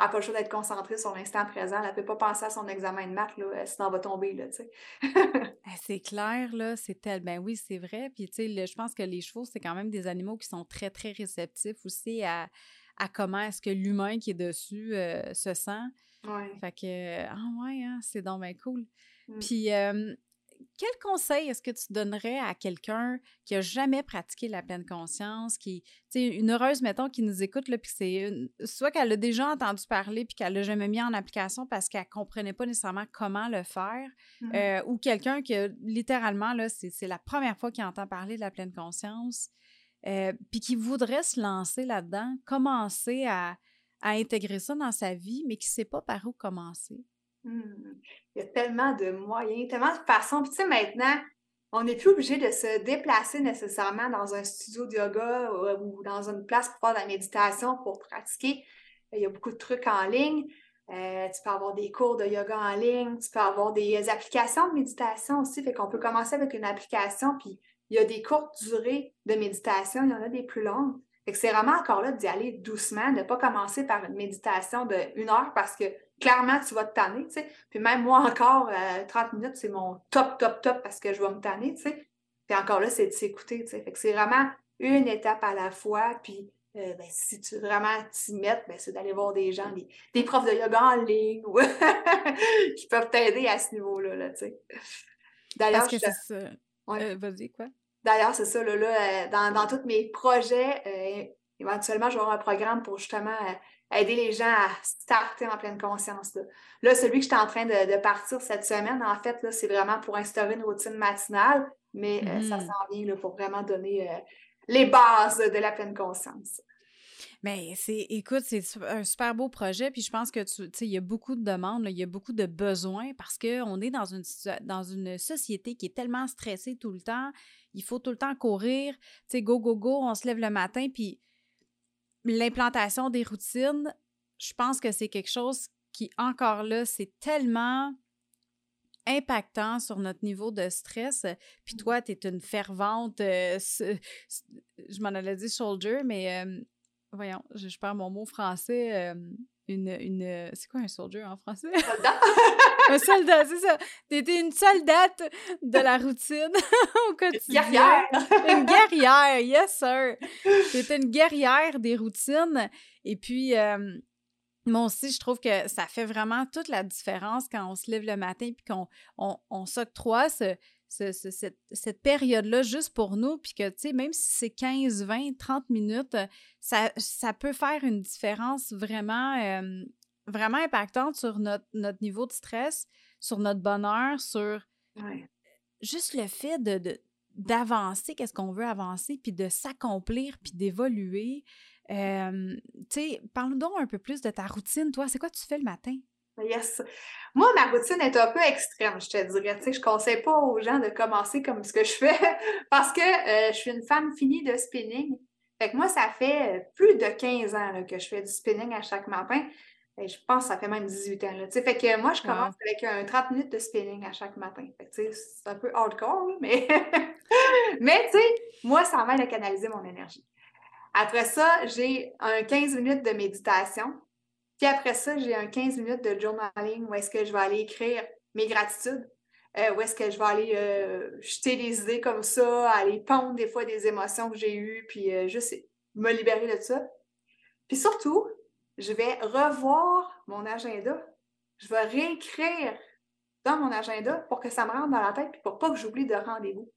elle n'a pas le choix d'être concentrée sur l'instant présent. Elle ne peut pas penser à son examen de maths, là, sinon elle va tomber, là, tu sais. <laughs> Eh, c'est clair, là, c'est tel... Ben oui, c'est vrai. Puis, tu sais, je pense que les chevaux, c'est quand même des animaux qui sont très, très réceptifs aussi à, à comment est-ce que l'humain qui est dessus euh, se sent. Ouais. Fait que, ah ouais, hein, c'est donc bien cool. Mm. Puis, euh, quel conseil est-ce que tu donnerais à quelqu'un qui a jamais pratiqué la pleine conscience, qui, tu sais, une heureuse, mettons, qui nous écoute, là, puis c'est soit qu'elle a déjà entendu parler, puis qu'elle l'a jamais mis en application parce qu'elle comprenait pas nécessairement comment le faire, mmh euh, ou quelqu'un qui, littéralement, là, c'est la première fois qu'il entend parler de la pleine conscience, euh, puis qui voudrait se lancer là-dedans, commencer à, à intégrer ça dans sa vie, mais qui sait pas par où commencer? Mmh. Il y a tellement de moyens, tellement de façons. Puis tu sais, maintenant, on n'est plus obligé de se déplacer nécessairement dans un studio de yoga ou, dans une place pour faire de la méditation pour pratiquer. Il y a beaucoup de trucs en ligne. Euh, tu peux avoir des cours de yoga en ligne, tu peux avoir des applications de méditation aussi. Fait qu'on peut commencer avec une application, puis il y a des courtes durées de méditation, il y en a des plus longues. Fait que c'est vraiment encore là d'y aller doucement, de ne pas commencer par une méditation de une heure parce que clairement, tu vas te tanner, tu sais. Puis même moi encore, 30 euh, minutes, c'est mon top, top, top parce que je vais me tanner, tu sais. Puis encore là, c'est de s'écouter, tu sais. Fait que c'est vraiment une étape à la fois. Puis euh, ben, si tu vraiment t'y mets, ben, c'est d'aller voir des gens, des, profs de yoga en ligne <laughs> qui peuvent t'aider à ce niveau-là, là, tu sais. D'ailleurs, c'est ça. Euh, vas-y, quoi? D'ailleurs, c'est ça, là, là dans, dans tous mes projets, éventuellement, je vais avoir un programme pour justement aider les gens à starter en pleine conscience. Là, celui que je suis en train de, partir cette semaine, en fait, c'est vraiment pour instaurer une routine matinale, mais euh, ça mm-hmm. s'en vient là, pour vraiment donner euh, les bases de la pleine conscience. Mais c'est, écoute, c'est un super beau projet, puis je pense que tu sais, il y a beaucoup de demandes, il y a beaucoup de besoins parce qu'on est dans une, dans une société qui est tellement stressée tout le temps. Il faut tout le temps courir, tu sais, go, go, go, on se lève le matin, puis l'implantation des routines, je pense que c'est quelque chose qui, encore là, c'est tellement impactant sur notre niveau de stress. Puis toi, tu es une fervente, euh, je m'en allais dire soldier, mais euh, voyons, je, perds mon mot français. Euh, une, une c'est quoi un soldier en français? Soldat! <laughs> un soldat, c'est ça. T'étais une soldate de la routine <laughs> au quotidien. Une guerrière! une guerrière, yes sir! T'étais une guerrière des routines. Et puis, euh, moi aussi, je trouve que ça fait vraiment toute la différence quand on se lève le matin puis qu'on on, s'octroie ce, cette, cette période-là juste pour nous, puis que, tu sais, même si c'est 15, 20, 30 minutes, ça, ça peut faire une différence vraiment, euh, vraiment impactante sur notre, notre niveau de stress, sur notre bonheur, sur juste le fait de, d'avancer, qu'est-ce qu'on veut avancer, puis de s'accomplir, puis d'évoluer. Euh, tu sais, parle-nous donc un peu plus de ta routine. Toi, c'est quoi tu fais le matin? Yes. Moi, ma routine est un peu extrême, je te dirais. Tu sais, je ne conseille pas aux gens de commencer comme ce que je fais <laughs> parce que euh, je suis une femme finie de spinning. Fait que moi, ça fait plus de 15 ans que je fais du spinning à chaque matin. Et je pense que ça fait même 18 ans. Là. Fait que moi, je commence avec un 30 minutes de spinning à chaque matin. c'est un peu hardcore, mais, <laughs> mais tu sais, moi, ça m'aide à canaliser mon énergie. Après ça, j'ai un 15 minutes de méditation. Puis après ça, j'ai un 15 minutes de journaling où est-ce que je vais aller écrire mes gratitudes, euh, où est-ce que je vais aller euh, jeter des idées comme ça, aller pondre des fois des émotions que j'ai eues, puis euh, juste me libérer de ça. Puis surtout, je vais revoir mon agenda. Je vais réécrire dans mon agenda pour que ça me rentre dans la tête, puis pour pas que j'oublie de rendez-vous.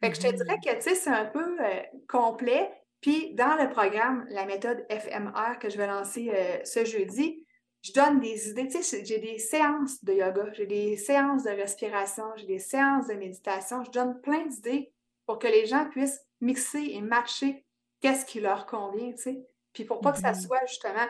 Fait que je te dirais mm-hmm. que, tu sais, c'est un peu complet, puis dans le programme, la méthode FMR que je vais lancer euh, ce jeudi, je donne des idées. Tu sais, j'ai des séances de yoga, j'ai des séances de respiration, j'ai des séances de méditation. Je donne plein d'idées pour que les gens puissent mixer et matcher qu'est-ce qui leur convient, tu sais. Puis pour pas que ça mm-hmm. soit justement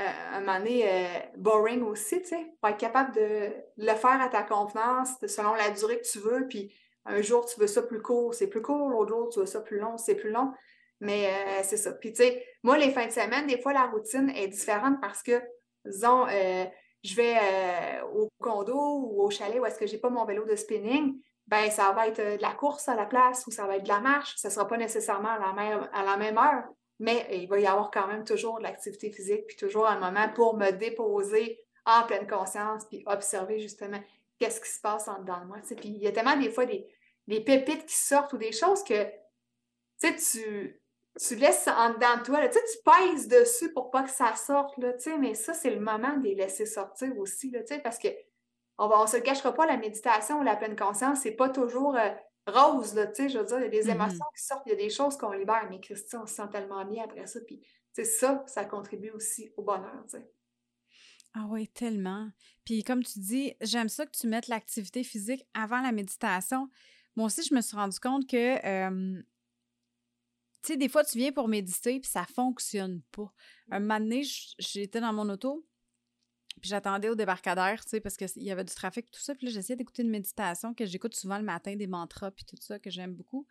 euh, un moment donné euh, boring aussi, tu sais, pour être capable de le faire à ta convenance selon la durée que tu veux. Puis un jour, tu veux ça plus court, c'est plus court. L'autre jour, tu veux ça plus long, c'est plus long. Mais euh, c'est ça. Puis, tu sais, moi, les fins de semaine, des fois, la routine est différente parce que, disons, euh, je vais euh, au condo ou au chalet où est-ce que j'ai pas mon vélo de spinning, ben ça va être de la course à la place ou ça va être de la marche. Ça ne sera pas nécessairement à la, même, à la même heure, mais il va y avoir quand même toujours de l'activité physique, puis toujours un moment pour me déposer en pleine conscience, puis observer justement qu'est-ce qui se passe en dedans de moi. Puis il y a tellement des fois des, des pépites qui sortent ou des choses que tu tu laisses en dedans de toi, tu, tu pèses dessus pour pas que ça sorte, là, mais ça, c'est le moment de les laisser sortir aussi, là, parce que on ne se le cachera pas, la méditation ou la pleine conscience, c'est pas toujours euh, rose, là, je veux dire, il y a des mm-hmm. émotions qui sortent, il y a des choses qu'on libère, mais Christian, on se sent tellement bien après ça, puis ça, ça contribue aussi au bonheur, tu sais. Ah oui, tellement. Puis comme tu dis, j'aime ça que tu mettes l'activité physique avant la méditation. Moi aussi, je me suis rendu compte que tu sais, des fois, tu viens pour méditer, puis ça fonctionne pas. Un moment donné, j'étais dans mon auto, puis j'attendais au débarcadère, tu sais, parce qu'il y avait du trafic, tout ça. Puis là, j'essayais d'écouter une méditation que j'écoute souvent le matin, des mantras, puis tout ça, que j'aime beaucoup.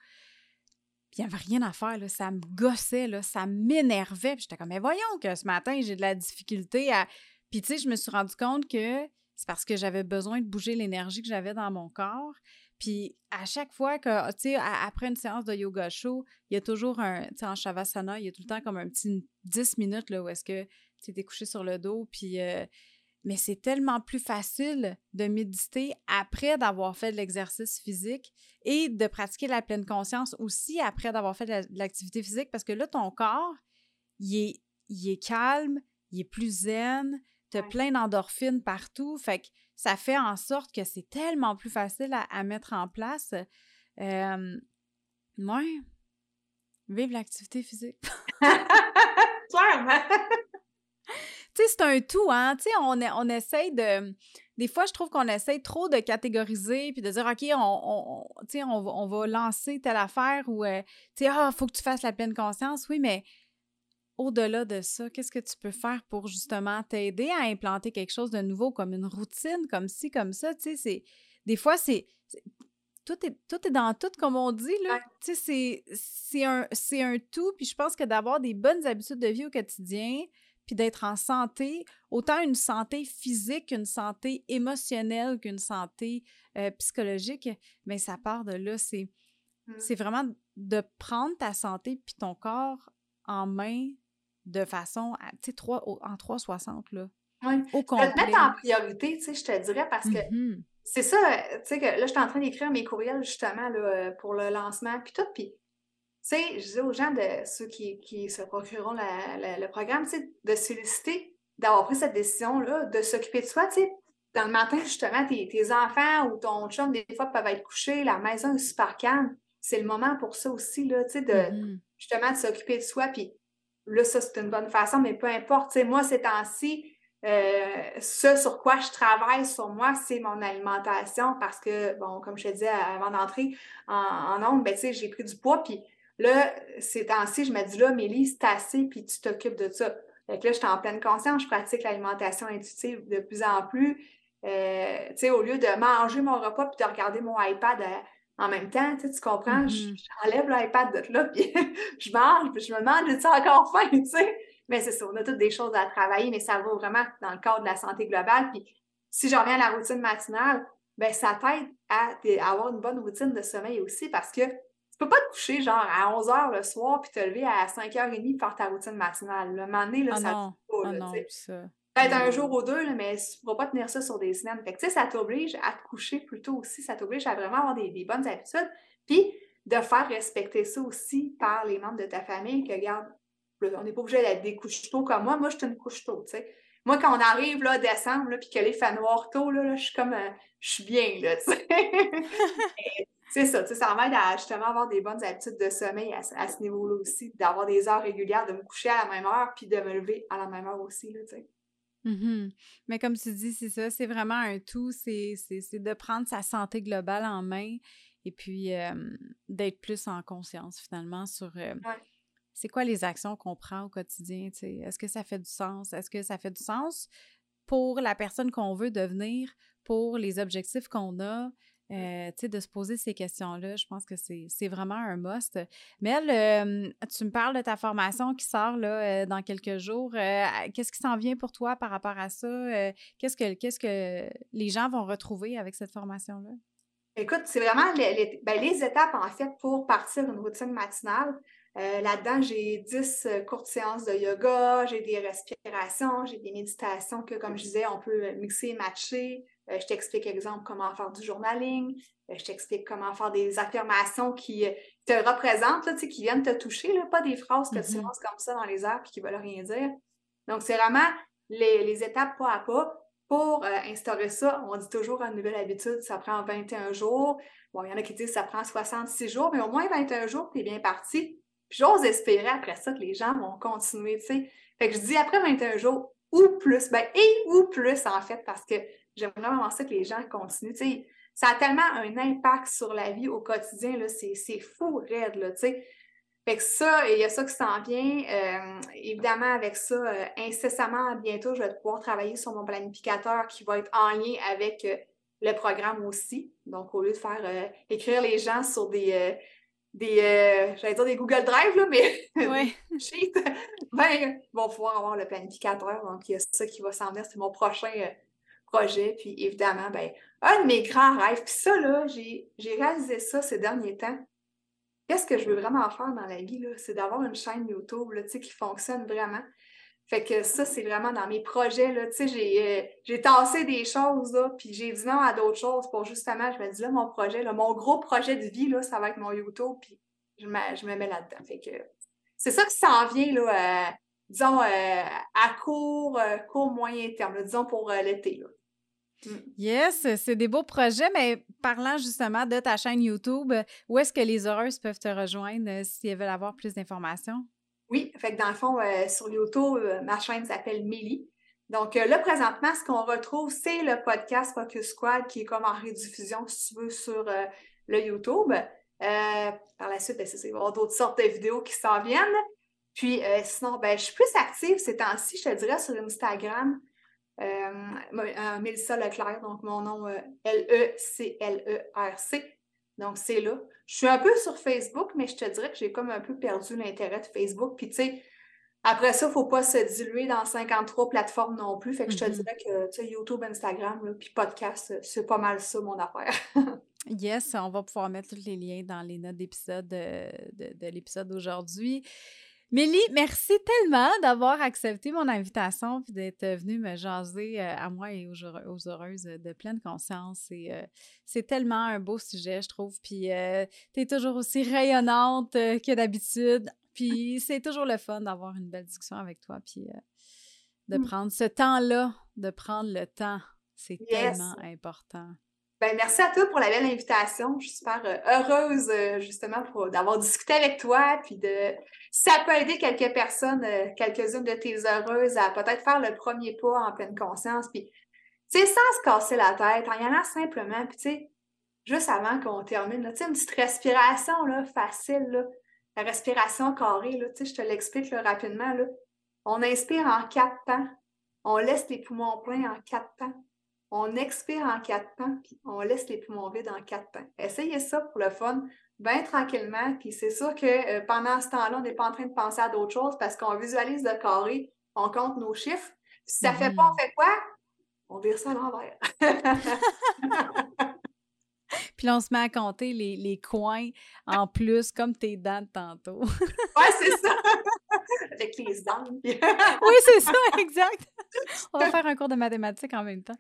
Puis il n'y avait rien à faire, là. Ça me gossait, là. Ça m'énervait. Puis j'étais comme, mais voyons que ce matin, j'ai de la difficulté à. Puis tu sais, je me suis rendu compte que c'est parce que j'avais besoin de bouger l'énergie que j'avais dans mon corps. Puis à chaque fois que, tu sais, après une séance de yoga show, il y a toujours un, tu sais, en Shavasana, il y a tout le temps comme un petit 10 minutes là, où est-ce que tu es couché sur le dos, puis... Euh, mais c'est tellement plus facile de méditer après d'avoir fait de l'exercice physique et de pratiquer la pleine conscience aussi après d'avoir fait de l'activité physique parce que là, ton corps, il est, il est calme, il est plus zen, tu as plein d'endorphines partout. Fait que ça fait en sorte que c'est tellement plus facile à, mettre en place. Euh, vive l'activité physique. <laughs> Clairement! tu sais, c'est un tout, hein? Tu sais, on, on essaye de. Des fois, je trouve qu'on essaye trop de catégoriser puis de dire, OK, on, on, on, va, lancer telle affaire ou, euh, tu sais, ah, faut que tu fasses la pleine conscience. Oui, mais au-delà de ça, qu'est-ce que tu peux faire pour justement t'aider à implanter quelque chose de nouveau, comme une routine, comme ci, comme ça? Tu sais, des fois, c'est. Tout est, tout est dans tout, comme on dit, là. Tu sais, c'est un, un tout. Puis je pense que d'avoir des bonnes habitudes de vie au quotidien, puis d'être en santé, autant une santé physique qu'une santé émotionnelle, qu'une santé euh, psychologique, mais ça part de là. C'est, mmh. c'est vraiment de prendre ta santé puis ton corps en main de façon, tu sais, en 360, là. Oui. Au complet. te mettre en priorité, tu sais, je te dirais, parce que mm-hmm. c'est ça, tu sais, que là, je suis en train d'écrire mes courriels, justement, là, pour le lancement, puis tout, puis, tu sais, je dis aux gens, de ceux qui, qui se procureront le programme, tu sais, de solliciter, d'avoir pris cette décision-là, de s'occuper de soi, tu sais, dans le matin, justement, tes, tes, enfants ou ton chum, des fois, peuvent être couchés, la maison est super calme. C'est le moment pour ça aussi, là, tu sais, de, mm-hmm. justement, de s'occuper de soi, puis là, ça, c'est une bonne façon, mais peu importe. moi, ces temps-ci, euh, ce sur quoi je travaille sur moi, c'est mon alimentation parce que, bon, comme je te disais avant d'entrer en, en onde, ben, j'ai pris du poids. Puis là, ces temps-ci, je me dis là, Mélie, c'est assez, puis tu t'occupes de ça. Fait que là, je suis en pleine conscience, je pratique l'alimentation intuitive de plus en plus. Euh, tu sais, au lieu de manger mon repas puis de regarder mon iPad en même temps, tu, comprends, mm-hmm. j'enlève l'iPad de là, puis <laughs> je mange, puis je me demande, j'ai-tu encore faim, tu sais? Mais c'est ça, on a toutes des choses à travailler, mais ça va vraiment dans le cadre de la santé globale. Puis si je reviens à la routine matinale, ben ça t'aide à, avoir une bonne routine de sommeil aussi parce que tu peux pas te coucher genre à 11 h le soir puis te lever à 5h30 pour faire ta routine matinale. Le moment donné, là, ah ça non. pas. Ah non, ça. Peut-être un jour ou deux, mais tu ne pourras pas tenir ça sur des semaines. Fait que, ça t'oblige à te coucher plus tôt aussi. Ça t'oblige à vraiment avoir des, bonnes habitudes. Puis de faire respecter ça aussi par les membres de ta famille, que regarde, on n'est pas obligé d'être des couches tôt comme moi. Moi, je suis une couche tôt, tu sais. Moi, quand on arrive là, décembre, là, puis que les noir tôt, là, je suis comme, euh, je suis bien, là, tu sais. <laughs> c'est ça, tu sais, ça m'aide à justement avoir des bonnes habitudes de sommeil à, ce niveau-là aussi, d'avoir des heures régulières, de me coucher à la même heure, puis de me lever à la même heure aussi, là, tu sais. Mm-hmm. Mais comme tu dis, c'est ça, c'est vraiment un tout, c'est de prendre sa santé globale en main et puis d'être plus en conscience finalement sur c'est quoi les actions qu'on prend au quotidien? Est-ce que ça fait du sens? Est-ce que ça fait du sens pour la personne qu'on veut devenir, pour les objectifs qu'on a? Euh, de se poser ces questions-là, je pense que c'est vraiment un must. Mais tu me parles de ta formation qui sort là, euh, dans quelques jours. Euh, qu'est-ce qui s'en vient pour toi par rapport à ça? Qu'est-ce que qu'est-ce que les gens vont retrouver avec cette formation-là? Écoute, c'est vraiment les, ben, les, étapes, en fait, pour partir une routine matinale. Euh, là-dedans, j'ai 10 euh, courtes séances de yoga, j'ai des respirations, j'ai des méditations que, comme je disais, on peut mixer et matcher. Euh, je t'explique, exemple, comment faire du journaling. je t'explique comment faire des affirmations qui te représentent, là, qui viennent te toucher, là, pas des phrases que tu mm-hmm. lances comme ça dans les airs et qui ne veulent rien dire. Donc, c'est vraiment les, les, étapes pas à pas. Pour instaurer ça, on dit toujours une nouvelle habitude, ça prend 21 jours. Bon, il y en a qui disent que ça prend 66 jours, mais au moins 21 jours, tu es bien parti j'ose espérer après ça que les gens vont continuer, tu sais. Fait que je dis après 21 jours ou plus, ben, et ou plus en fait, parce que j'aime vraiment ça que les gens continuent. Ça a tellement un impact sur la vie au quotidien, c'est fou raide, là, tu sais. Fait que ça, il y a ça qui s'en vient. Euh, évidemment, avec ça, euh, incessamment, bientôt, je vais pouvoir travailler sur mon planificateur qui va être en lien avec euh, le programme aussi. Donc, au lieu de faire écrire les gens sur des, des, j'allais dire des Google Drive, là, mais <laughs> sheet, ben, ils vont pouvoir avoir le planificateur. Donc, il y a ça qui va s'en venir. C'est mon prochain projet. Puis, évidemment, ben, un de mes grands rêves. Puis ça, là, j'ai réalisé ça ces derniers temps. Qu'est-ce que je veux vraiment faire dans la vie, là? C'est d'avoir une chaîne YouTube, là, qui fonctionne vraiment. Fait que ça, c'est vraiment dans mes projets, là, tu sais, euh, j'ai, tassé des choses, là, puis j'ai dit non à d'autres choses pour justement, je me dis là, mon projet, là, mon gros projet de vie, là, ça va être mon YouTube, puis je me, je me mets là-dedans. Fait que c'est ça qui s'en vient, là, euh, disons, euh, à court, court, moyen terme, disons pour l'été, là. Mm. Yes, c'est des beaux projets, mais parlant justement de ta chaîne YouTube, où est-ce que les heureuses peuvent te rejoindre si elles veulent avoir plus d'informations? Oui, fait que dans le fond, euh, sur YouTube, euh, ma chaîne s'appelle Mélie. Donc euh, là, présentement, ce qu'on retrouve, c'est le podcast Focus Squad qui est comme en rediffusion, si tu veux, sur le YouTube. par la suite, ben, il va y avoir d'autres sortes de vidéos qui s'en viennent. Puis sinon, ben, je suis plus active ces temps-ci, je te dirais, sur Instagram. Mélissa Leclerc, donc mon nom L-E-C-L-E-R-C. Donc, c'est là. Je suis un peu sur Facebook, mais je te dirais que j'ai comme un peu perdu l'intérêt de Facebook. Puis, tu sais, après ça, il ne faut pas se diluer dans 53 plateformes non plus. Fait que je te mm-hmm. dirais que, tu sais, YouTube, Instagram, puis podcast, c'est pas mal ça, mon affaire. <laughs> yes, on va pouvoir mettre tous les liens dans les notes d'épisode de, de l'épisode d'aujourd'hui. Mélie, merci tellement d'avoir accepté mon invitation et d'être venue me jaser euh, à moi et aux, heureuses de pleine conscience. Euh, c'est tellement un beau sujet, je trouve. Puis euh, tu es toujours aussi rayonnante que d'habitude. Puis <laughs> c'est toujours le fun d'avoir une belle discussion avec toi. Puis de mmh. prendre ce temps-là, de prendre le temps. C'est tellement important. Ben, merci à toi pour la belle invitation. Je suis super euh, heureuse euh, justement d'avoir discuté avec toi, puis de si ça peut aider quelques personnes, euh, quelques-unes de tes heureuses à peut-être faire le premier pas en pleine conscience, puis tu sais, sans se casser la tête, en y allant simplement, puis tu sais, juste avant qu'on termine, tu sais, une petite respiration là, facile, la respiration carrée, là, tu sais, je te l'explique rapidement. Là. On inspire en quatre temps, on laisse les poumons pleins en quatre temps on expire en quatre temps, puis on laisse les poumons vides en quatre temps. Essayez ça pour le fun, bien tranquillement, puis c'est sûr que euh, pendant ce temps-là, on n'est pas en train de penser à d'autres choses parce qu'on visualise le carré, on compte nos chiffres. Si ça ne fait pas, on fait quoi? On vire ça à l'envers. <laughs> Puis là, on se met à compter les, les coins en plus, comme tes dents de tantôt. ouais, c'est ça. <laughs> Avec les dents. oui, <laughs> c'est ça, exact. On va faire un cours de mathématiques en même temps.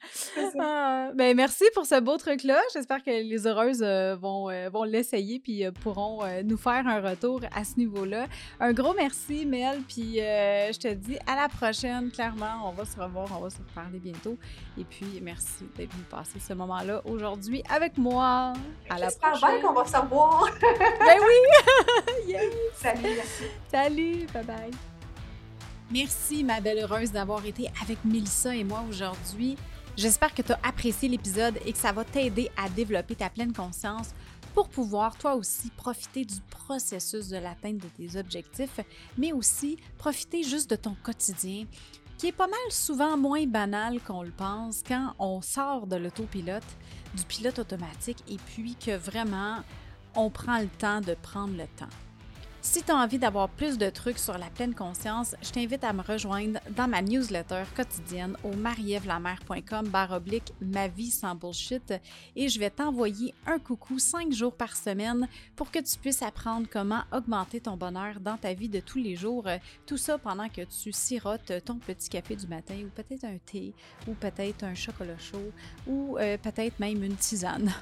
Ah, ben, merci pour ce beau truc-là. J'espère que les heureuses euh, vont, euh, vont l'essayer puis euh, pourront nous faire un retour à ce niveau-là. Un gros merci, Mel. Puis je te dis à la prochaine. Clairement, on va se revoir, on va se reparler bientôt. Et puis, merci d'être venu passer ce moment-là aujourd'hui avec moi. À la prochaine. J'espère bien qu'on va se revoir. ben oui! <laughs> Salut, merci. Salut, bye bye. Merci, ma belle heureuse, d'avoir été avec Melissa et moi aujourd'hui. J'espère que tu as apprécié l'épisode et que ça va t'aider à développer ta pleine conscience pour pouvoir toi aussi profiter du processus de l'atteinte de tes objectifs, mais aussi profiter juste de ton quotidien, qui est pas mal souvent moins banal qu'on le pense quand on sort de l'autopilote, du pilote automatique, et puis que vraiment on prend le temps de prendre le temps. Si tu as envie d'avoir plus de trucs sur la pleine conscience, je t'invite à me rejoindre dans ma newsletter quotidienne au marievlamer.com oblique ma vie sans bullshit et je vais t'envoyer un coucou cinq jours par semaine pour que tu puisses apprendre comment augmenter ton bonheur dans ta vie de tous les jours. Tout ça pendant que tu sirotes ton petit café du matin ou peut-être un thé ou peut-être un chocolat chaud ou euh, peut-être même une tisane.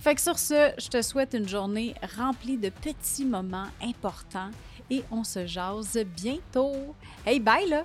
Fait que sur ce, je te souhaite une journée remplie de petits moments importants et on se jase bientôt. Hey, bye là!